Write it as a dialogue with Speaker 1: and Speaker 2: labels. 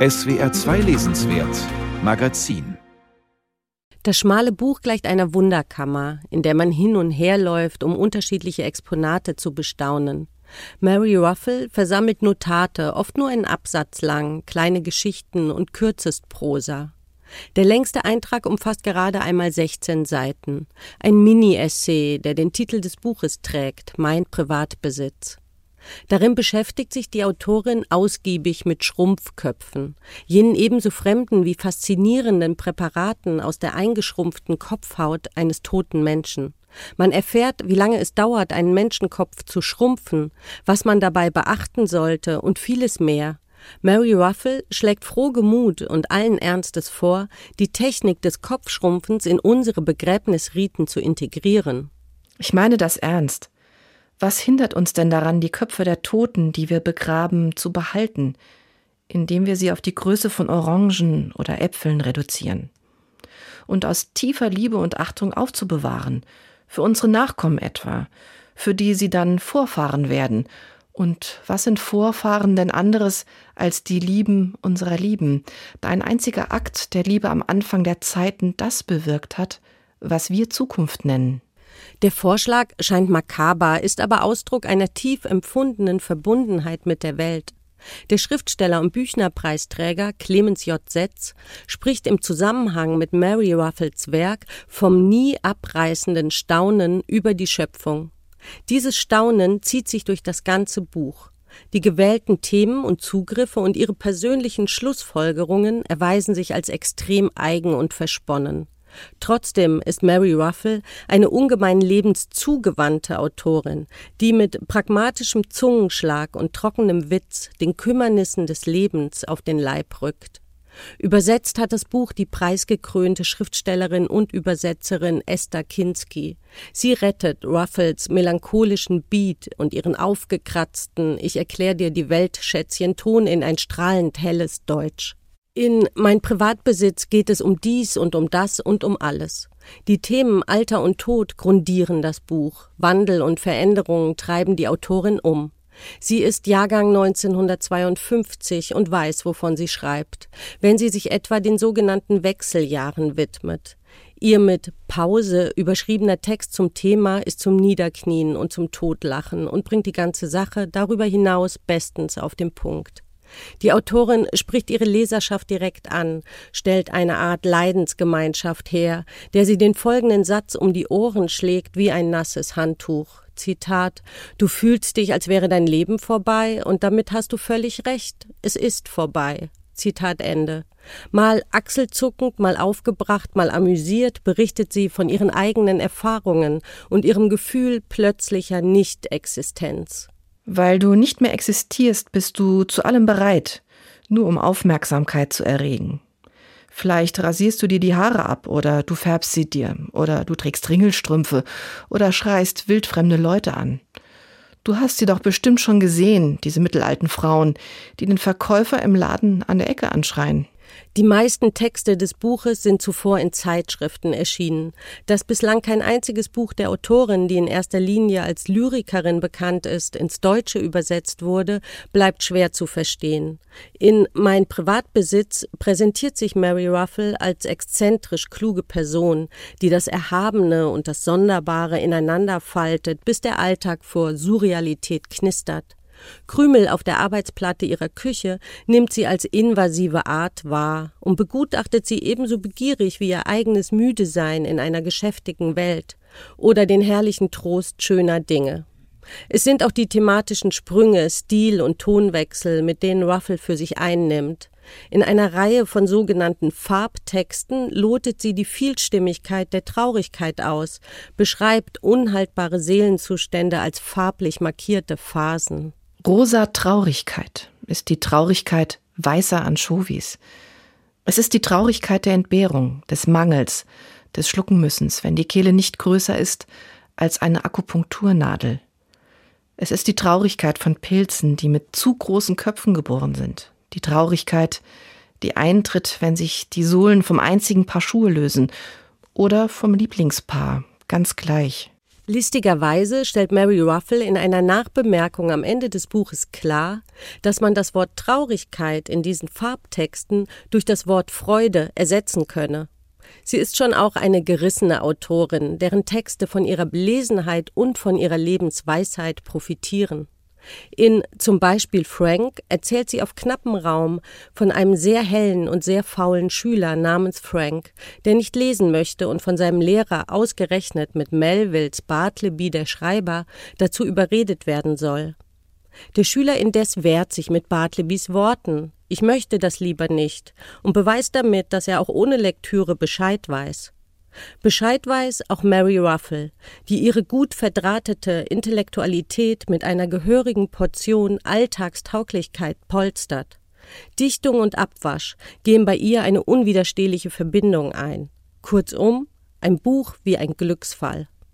Speaker 1: SWR 2 Lesenswert Magazin
Speaker 2: das schmale Buch gleicht einer Wunderkammer, in der man hin und her läuft, um unterschiedliche Exponate zu bestaunen. Mary Ruffle versammelt Notate, oft nur einen Absatz lang, kleine Geschichten und Kürzestprosa. Der längste Eintrag umfasst gerade einmal 16 Seiten. Ein Mini-Essay, der den Titel des Buches trägt, Mein Privatbesitz. Darin beschäftigt sich die Autorin ausgiebig mit Schrumpfköpfen, jenen ebenso fremden wie faszinierenden Präparaten aus der eingeschrumpften Kopfhaut eines toten Menschen. Man erfährt, wie lange es dauert, einen Menschenkopf zu schrumpfen, was man dabei beachten sollte und vieles mehr. Mary Ruffle schlägt frohgemut und allen Ernstes vor, die Technik des Kopfschrumpfens in unsere Begräbnisriten zu integrieren.
Speaker 3: Ich meine das ernst. Was hindert uns denn daran, die Köpfe der Toten, die wir begraben, zu behalten, indem wir sie auf die Größe von Orangen oder Äpfeln reduzieren? Und aus tiefer Liebe und Achtung aufzubewahren, für unsere Nachkommen etwa, für die sie dann Vorfahren werden. Und was sind Vorfahren denn anderes als die Lieben unserer Lieben, da ein einziger Akt der Liebe am Anfang der Zeiten das bewirkt hat, was wir Zukunft nennen?
Speaker 2: Der Vorschlag scheint makaber, ist aber Ausdruck einer tief empfundenen Verbundenheit mit der Welt. Der Schriftsteller und Büchnerpreisträger Clemens J. Setz spricht im Zusammenhang mit Mary Ruffles Werk vom nie abreißenden Staunen über die Schöpfung. Dieses Staunen zieht sich durch das ganze Buch. Die gewählten Themen und Zugriffe und ihre persönlichen Schlussfolgerungen erweisen sich als extrem eigen und versponnen. Trotzdem ist Mary Ruffle eine ungemein lebenszugewandte Autorin, die mit pragmatischem Zungenschlag und trockenem Witz den Kümmernissen des Lebens auf den Leib rückt. Übersetzt hat das Buch die preisgekrönte Schriftstellerin und Übersetzerin Esther Kinski. Sie rettet Ruffles melancholischen Beat und ihren aufgekratzten Ich erklär dir die Welt Schätzchen Ton in ein strahlend helles Deutsch. In Mein Privatbesitz geht es um dies und um das und um alles. Die Themen Alter und Tod grundieren das Buch. Wandel und Veränderungen treiben die Autorin um. Sie ist Jahrgang 1952 und weiß, wovon sie schreibt, wenn sie sich etwa den sogenannten Wechseljahren widmet. Ihr mit Pause überschriebener Text zum Thema ist zum Niederknien und zum Totlachen und bringt die ganze Sache darüber hinaus bestens auf den Punkt. Die Autorin spricht ihre Leserschaft direkt an, stellt eine Art Leidensgemeinschaft her, der sie den folgenden Satz um die Ohren schlägt wie ein nasses Handtuch. Zitat Du fühlst dich, als wäre dein Leben vorbei, und damit hast du völlig recht, es ist vorbei. Zitat Ende. Mal achselzuckend, mal aufgebracht, mal amüsiert berichtet sie von ihren eigenen Erfahrungen und ihrem Gefühl plötzlicher Nichtexistenz.
Speaker 3: Weil du nicht mehr existierst, bist du zu allem bereit, nur um Aufmerksamkeit zu erregen. Vielleicht rasierst du dir die Haare ab oder du färbst sie dir oder du trägst Ringelstrümpfe oder schreist wildfremde Leute an. Du hast sie doch bestimmt schon gesehen, diese mittelalten Frauen, die den Verkäufer im Laden an der Ecke anschreien.
Speaker 2: Die meisten Texte des Buches sind zuvor in Zeitschriften erschienen. Dass bislang kein einziges Buch der Autorin, die in erster Linie als Lyrikerin bekannt ist, ins Deutsche übersetzt wurde, bleibt schwer zu verstehen. In Mein Privatbesitz präsentiert sich Mary Ruffle als exzentrisch kluge Person, die das Erhabene und das Sonderbare ineinander faltet, bis der Alltag vor Surrealität knistert. Krümel auf der Arbeitsplatte ihrer Küche nimmt sie als invasive Art wahr und begutachtet sie ebenso begierig wie ihr eigenes Müdesein in einer geschäftigen Welt oder den herrlichen Trost schöner Dinge. Es sind auch die thematischen Sprünge, Stil und Tonwechsel, mit denen Ruffle für sich einnimmt. In einer Reihe von sogenannten Farbtexten lotet sie die Vielstimmigkeit der Traurigkeit aus, beschreibt unhaltbare Seelenzustände als farblich markierte Phasen.
Speaker 3: Rosa Traurigkeit ist die Traurigkeit weißer Anchovies. Es ist die Traurigkeit der Entbehrung, des Mangels, des Schluckenmüssens, wenn die Kehle nicht größer ist als eine Akupunkturnadel. Es ist die Traurigkeit von Pilzen, die mit zu großen Köpfen geboren sind. Die Traurigkeit, die eintritt, wenn sich die Sohlen vom einzigen Paar Schuhe lösen oder vom Lieblingspaar, ganz gleich.
Speaker 2: Listigerweise stellt Mary Ruffle in einer Nachbemerkung am Ende des Buches klar, dass man das Wort Traurigkeit in diesen Farbtexten durch das Wort Freude ersetzen könne. Sie ist schon auch eine gerissene Autorin, deren Texte von ihrer Belesenheit und von ihrer Lebensweisheit profitieren. In zum Beispiel Frank erzählt sie auf knappem Raum von einem sehr hellen und sehr faulen Schüler namens Frank, der nicht lesen möchte und von seinem Lehrer ausgerechnet mit Melvilles Bartleby der Schreiber dazu überredet werden soll. Der Schüler indes wehrt sich mit Bartlebys Worten, ich möchte das lieber nicht, und beweist damit, dass er auch ohne Lektüre Bescheid weiß. Bescheid weiß auch Mary Ruffle, die ihre gut verdrahtete Intellektualität mit einer gehörigen Portion Alltagstauglichkeit polstert. Dichtung und Abwasch gehen bei ihr eine unwiderstehliche Verbindung ein. Kurzum, ein Buch wie ein Glücksfall.